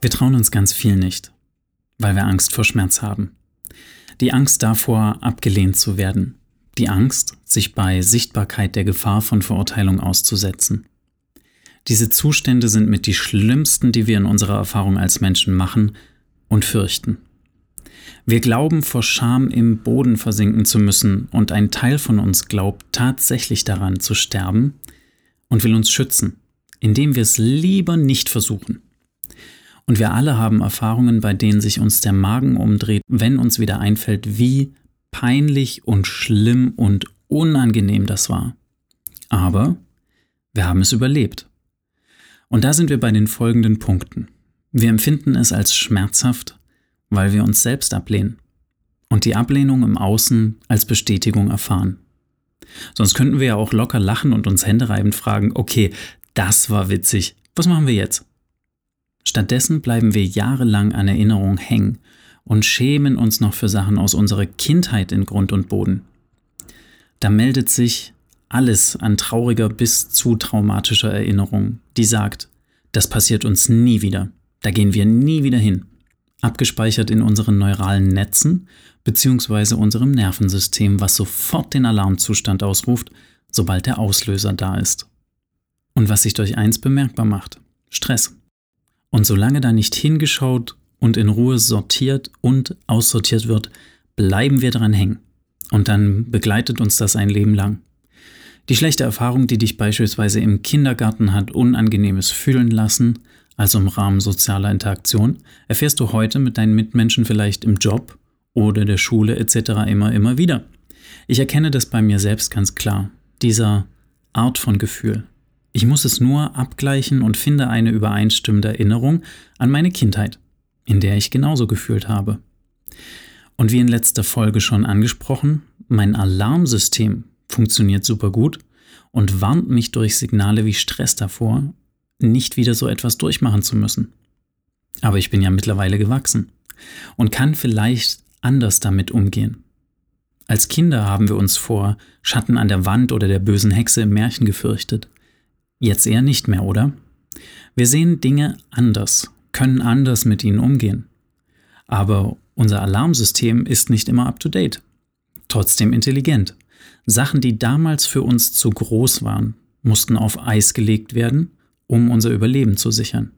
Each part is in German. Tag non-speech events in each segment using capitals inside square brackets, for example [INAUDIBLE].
Wir trauen uns ganz viel nicht, weil wir Angst vor Schmerz haben. Die Angst davor, abgelehnt zu werden. Die Angst, sich bei Sichtbarkeit der Gefahr von Verurteilung auszusetzen. Diese Zustände sind mit die schlimmsten, die wir in unserer Erfahrung als Menschen machen und fürchten. Wir glauben vor Scham im Boden versinken zu müssen und ein Teil von uns glaubt tatsächlich daran zu sterben und will uns schützen, indem wir es lieber nicht versuchen. Und wir alle haben Erfahrungen, bei denen sich uns der Magen umdreht, wenn uns wieder einfällt, wie peinlich und schlimm und unangenehm das war. Aber wir haben es überlebt. Und da sind wir bei den folgenden Punkten. Wir empfinden es als schmerzhaft, weil wir uns selbst ablehnen und die Ablehnung im Außen als Bestätigung erfahren. Sonst könnten wir ja auch locker lachen und uns händereibend fragen, okay, das war witzig, was machen wir jetzt? Stattdessen bleiben wir jahrelang an Erinnerungen hängen und schämen uns noch für Sachen aus unserer Kindheit in Grund und Boden. Da meldet sich alles an trauriger bis zu traumatischer Erinnerung, die sagt, das passiert uns nie wieder, da gehen wir nie wieder hin. Abgespeichert in unseren neuralen Netzen bzw. unserem Nervensystem, was sofort den Alarmzustand ausruft, sobald der Auslöser da ist. Und was sich durch eins bemerkbar macht, Stress. Und solange da nicht hingeschaut und in Ruhe sortiert und aussortiert wird, bleiben wir dran hängen. Und dann begleitet uns das ein Leben lang. Die schlechte Erfahrung, die dich beispielsweise im Kindergarten hat Unangenehmes fühlen lassen, also im Rahmen sozialer Interaktion, erfährst du heute mit deinen Mitmenschen vielleicht im Job oder der Schule etc. immer, immer wieder. Ich erkenne das bei mir selbst ganz klar, dieser Art von Gefühl. Ich muss es nur abgleichen und finde eine übereinstimmende Erinnerung an meine Kindheit, in der ich genauso gefühlt habe. Und wie in letzter Folge schon angesprochen, mein Alarmsystem funktioniert super gut und warnt mich durch Signale wie Stress davor, nicht wieder so etwas durchmachen zu müssen. Aber ich bin ja mittlerweile gewachsen und kann vielleicht anders damit umgehen. Als Kinder haben wir uns vor Schatten an der Wand oder der bösen Hexe im Märchen gefürchtet. Jetzt eher nicht mehr, oder? Wir sehen Dinge anders, können anders mit ihnen umgehen. Aber unser Alarmsystem ist nicht immer up-to-date. Trotzdem intelligent. Sachen, die damals für uns zu groß waren, mussten auf Eis gelegt werden, um unser Überleben zu sichern.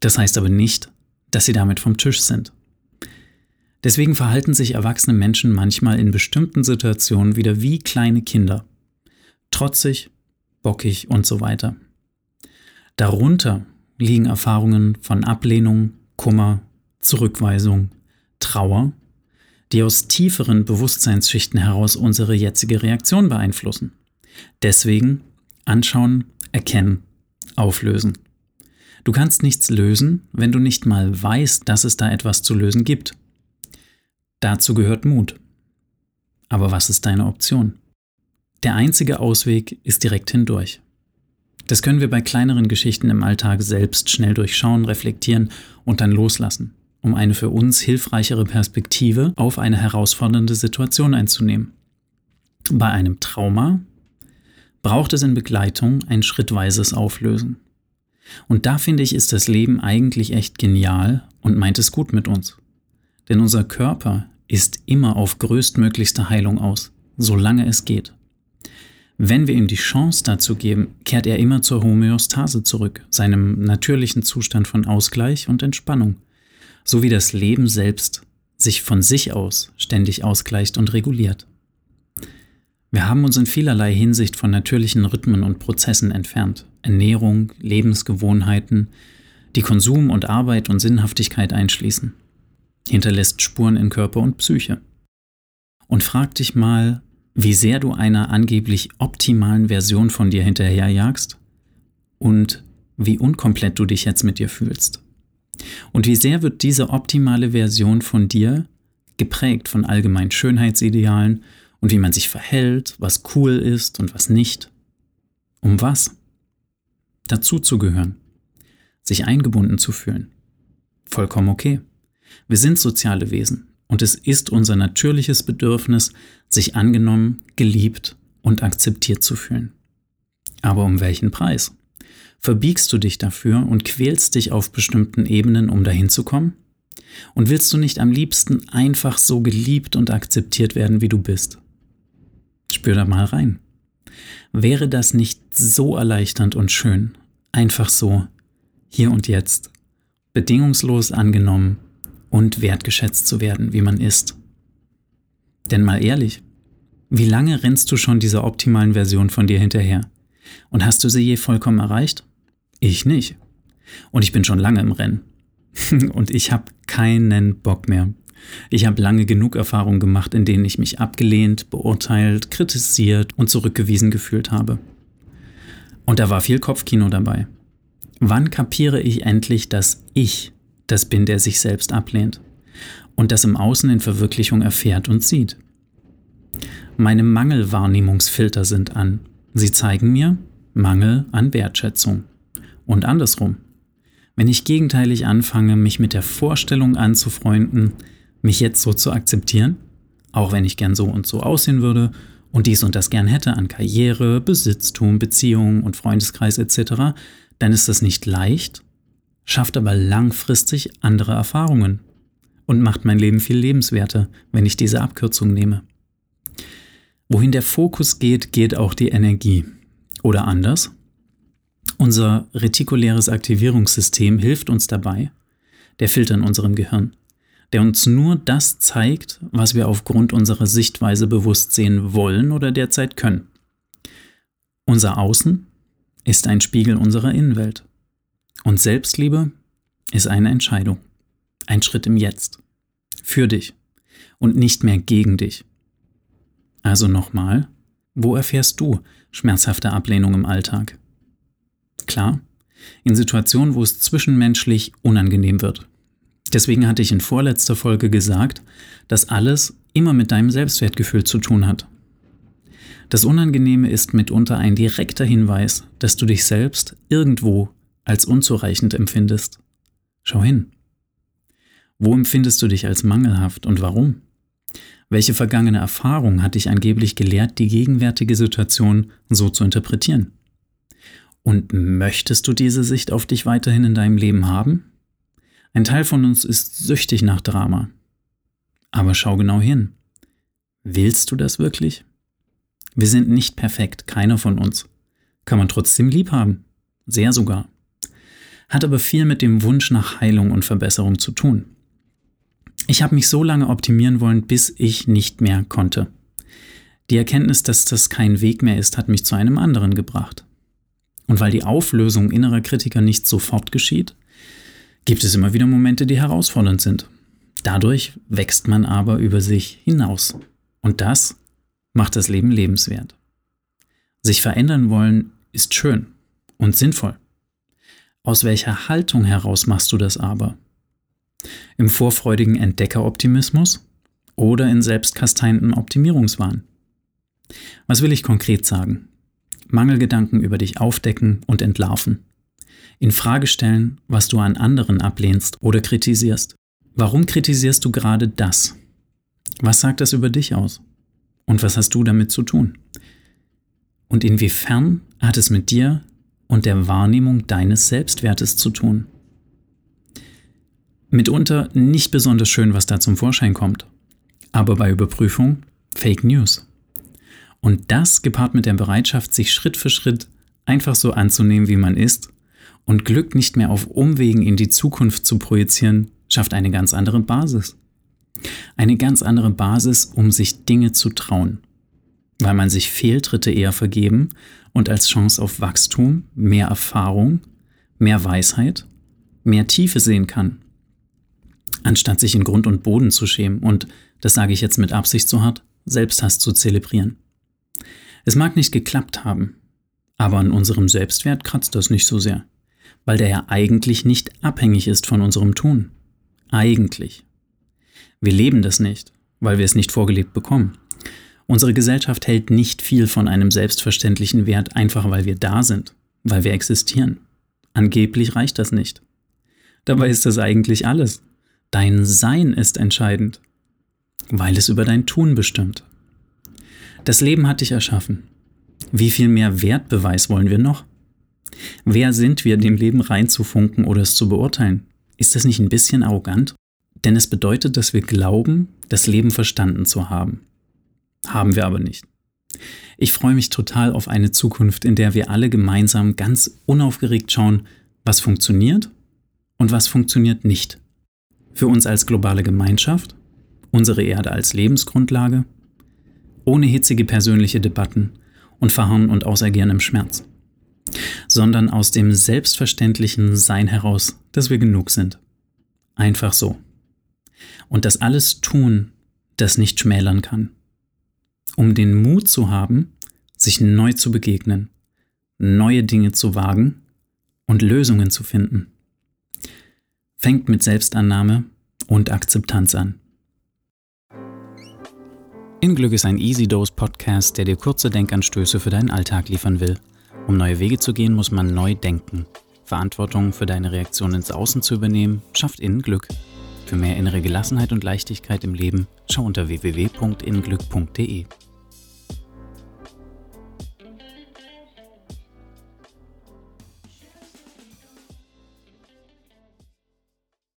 Das heißt aber nicht, dass sie damit vom Tisch sind. Deswegen verhalten sich erwachsene Menschen manchmal in bestimmten Situationen wieder wie kleine Kinder. Trotzig, bockig und so weiter. Darunter liegen Erfahrungen von Ablehnung, Kummer, Zurückweisung, Trauer, die aus tieferen Bewusstseinsschichten heraus unsere jetzige Reaktion beeinflussen. Deswegen anschauen, erkennen, auflösen. Du kannst nichts lösen, wenn du nicht mal weißt, dass es da etwas zu lösen gibt. Dazu gehört Mut. Aber was ist deine Option? Der einzige Ausweg ist direkt hindurch. Das können wir bei kleineren Geschichten im Alltag selbst schnell durchschauen, reflektieren und dann loslassen, um eine für uns hilfreichere Perspektive auf eine herausfordernde Situation einzunehmen. Bei einem Trauma braucht es in Begleitung ein schrittweises Auflösen. Und da finde ich, ist das Leben eigentlich echt genial und meint es gut mit uns. Denn unser Körper ist immer auf größtmöglichste Heilung aus, solange es geht. Wenn wir ihm die Chance dazu geben, kehrt er immer zur Homöostase zurück, seinem natürlichen Zustand von Ausgleich und Entspannung, so wie das Leben selbst sich von sich aus ständig ausgleicht und reguliert. Wir haben uns in vielerlei Hinsicht von natürlichen Rhythmen und Prozessen entfernt. Ernährung, Lebensgewohnheiten, die Konsum und Arbeit und Sinnhaftigkeit einschließen. Hinterlässt Spuren in Körper und Psyche. Und frag dich mal, wie sehr du einer angeblich optimalen Version von dir hinterherjagst und wie unkomplett du dich jetzt mit dir fühlst. Und wie sehr wird diese optimale Version von dir geprägt von allgemeinen Schönheitsidealen und wie man sich verhält, was cool ist und was nicht. Um was? Dazu zu gehören. Sich eingebunden zu fühlen. Vollkommen okay. Wir sind soziale Wesen und es ist unser natürliches Bedürfnis, sich angenommen, geliebt und akzeptiert zu fühlen. Aber um welchen Preis? Verbiegst du dich dafür und quälst dich auf bestimmten Ebenen, um dahin zu kommen? Und willst du nicht am liebsten einfach so geliebt und akzeptiert werden, wie du bist? Spür da mal rein. Wäre das nicht so erleichternd und schön, einfach so, hier und jetzt, bedingungslos angenommen und wertgeschätzt zu werden, wie man ist? Denn mal ehrlich, wie lange rennst du schon dieser optimalen Version von dir hinterher? Und hast du sie je vollkommen erreicht? Ich nicht. Und ich bin schon lange im Rennen. [LAUGHS] und ich habe keinen Bock mehr. Ich habe lange genug Erfahrungen gemacht, in denen ich mich abgelehnt, beurteilt, kritisiert und zurückgewiesen gefühlt habe. Und da war viel Kopfkino dabei. Wann kapiere ich endlich, dass ich das bin, der sich selbst ablehnt und das im Außen in Verwirklichung erfährt und sieht? Meine Mangelwahrnehmungsfilter sind an. Sie zeigen mir Mangel an Wertschätzung. Und andersrum. Wenn ich gegenteilig anfange, mich mit der Vorstellung anzufreunden, mich jetzt so zu akzeptieren, auch wenn ich gern so und so aussehen würde und dies und das gern hätte an Karriere, Besitztum, Beziehungen und Freundeskreis etc., dann ist das nicht leicht, schafft aber langfristig andere Erfahrungen und macht mein Leben viel lebenswerter, wenn ich diese Abkürzung nehme. Wohin der Fokus geht, geht auch die Energie. Oder anders, unser retikuläres Aktivierungssystem hilft uns dabei, der Filter in unserem Gehirn, der uns nur das zeigt, was wir aufgrund unserer Sichtweise bewusst sehen wollen oder derzeit können. Unser Außen ist ein Spiegel unserer Innenwelt. Und Selbstliebe ist eine Entscheidung, ein Schritt im Jetzt, für dich und nicht mehr gegen dich. Also nochmal, wo erfährst du schmerzhafte Ablehnung im Alltag? Klar, in Situationen, wo es zwischenmenschlich unangenehm wird. Deswegen hatte ich in vorletzter Folge gesagt, dass alles immer mit deinem Selbstwertgefühl zu tun hat. Das Unangenehme ist mitunter ein direkter Hinweis, dass du dich selbst irgendwo als unzureichend empfindest. Schau hin. Wo empfindest du dich als mangelhaft und warum? Welche vergangene Erfahrung hat dich angeblich gelehrt, die gegenwärtige Situation so zu interpretieren? Und möchtest du diese Sicht auf dich weiterhin in deinem Leben haben? Ein Teil von uns ist süchtig nach Drama. Aber schau genau hin. Willst du das wirklich? Wir sind nicht perfekt, keiner von uns. Kann man trotzdem lieb haben. Sehr sogar. Hat aber viel mit dem Wunsch nach Heilung und Verbesserung zu tun. Ich habe mich so lange optimieren wollen, bis ich nicht mehr konnte. Die Erkenntnis, dass das kein Weg mehr ist, hat mich zu einem anderen gebracht. Und weil die Auflösung innerer Kritiker nicht sofort geschieht, gibt es immer wieder Momente, die herausfordernd sind. Dadurch wächst man aber über sich hinaus. Und das macht das Leben lebenswert. Sich verändern wollen ist schön und sinnvoll. Aus welcher Haltung heraus machst du das aber? Im vorfreudigen Entdeckeroptimismus oder in selbstkasteienden Optimierungswahn? Was will ich konkret sagen? Mangelgedanken über dich aufdecken und entlarven. In Frage stellen, was du an anderen ablehnst oder kritisierst. Warum kritisierst du gerade das? Was sagt das über dich aus? Und was hast du damit zu tun? Und inwiefern hat es mit dir und der Wahrnehmung deines Selbstwertes zu tun? Mitunter nicht besonders schön, was da zum Vorschein kommt. Aber bei Überprüfung Fake News. Und das gepaart mit der Bereitschaft, sich Schritt für Schritt einfach so anzunehmen, wie man ist und Glück nicht mehr auf Umwegen in die Zukunft zu projizieren, schafft eine ganz andere Basis. Eine ganz andere Basis, um sich Dinge zu trauen, weil man sich Fehltritte eher vergeben und als Chance auf Wachstum, mehr Erfahrung, mehr Weisheit, mehr Tiefe sehen kann, anstatt sich in Grund und Boden zu schämen und, das sage ich jetzt mit Absicht so hart, Selbsthass zu zelebrieren. Es mag nicht geklappt haben, aber an unserem Selbstwert kratzt das nicht so sehr. weil der ja eigentlich nicht abhängig ist von unserem Tun. Eigentlich. Wir leben das nicht, weil wir es nicht vorgelebt bekommen. Unsere Gesellschaft hält nicht viel von einem selbstverständlichen Wert, einfach weil wir da sind, weil wir existieren. Angeblich reicht das nicht. Dabei ist das eigentlich alles. Dein Sein ist entscheidend, weil es über dein Tun bestimmt. Das Leben hat dich erschaffen. Wie viel mehr Wertbeweis wollen wir noch? Wer sind wir, dem Leben reinzufunken oder es zu beurteilen? Ist das nicht ein bisschen arrogant? Denn es bedeutet, dass wir glauben, das Leben verstanden zu haben. Haben wir aber nicht. Ich freue mich total auf eine Zukunft, in der wir alle gemeinsam ganz unaufgeregt schauen, was funktioniert und was funktioniert nicht. Für uns als globale Gemeinschaft, unsere Erde als Lebensgrundlage, ohne hitzige persönliche Debatten und Verharren und Ausagieren im Schmerz, sondern aus dem selbstverständlichen Sein heraus, dass wir genug sind. Einfach so. Und das alles tun, das nicht schmälern kann. Um den Mut zu haben, sich neu zu begegnen, neue Dinge zu wagen und Lösungen zu finden. Fängt mit Selbstannahme und Akzeptanz an. In Glück ist ein Easy Dose Podcast, der dir kurze Denkanstöße für deinen Alltag liefern will. Um neue Wege zu gehen, muss man neu denken. Verantwortung für deine Reaktion ins Außen zu übernehmen, schafft innen Glück. Für mehr innere Gelassenheit und Leichtigkeit im Leben schau unter www.inglück.de.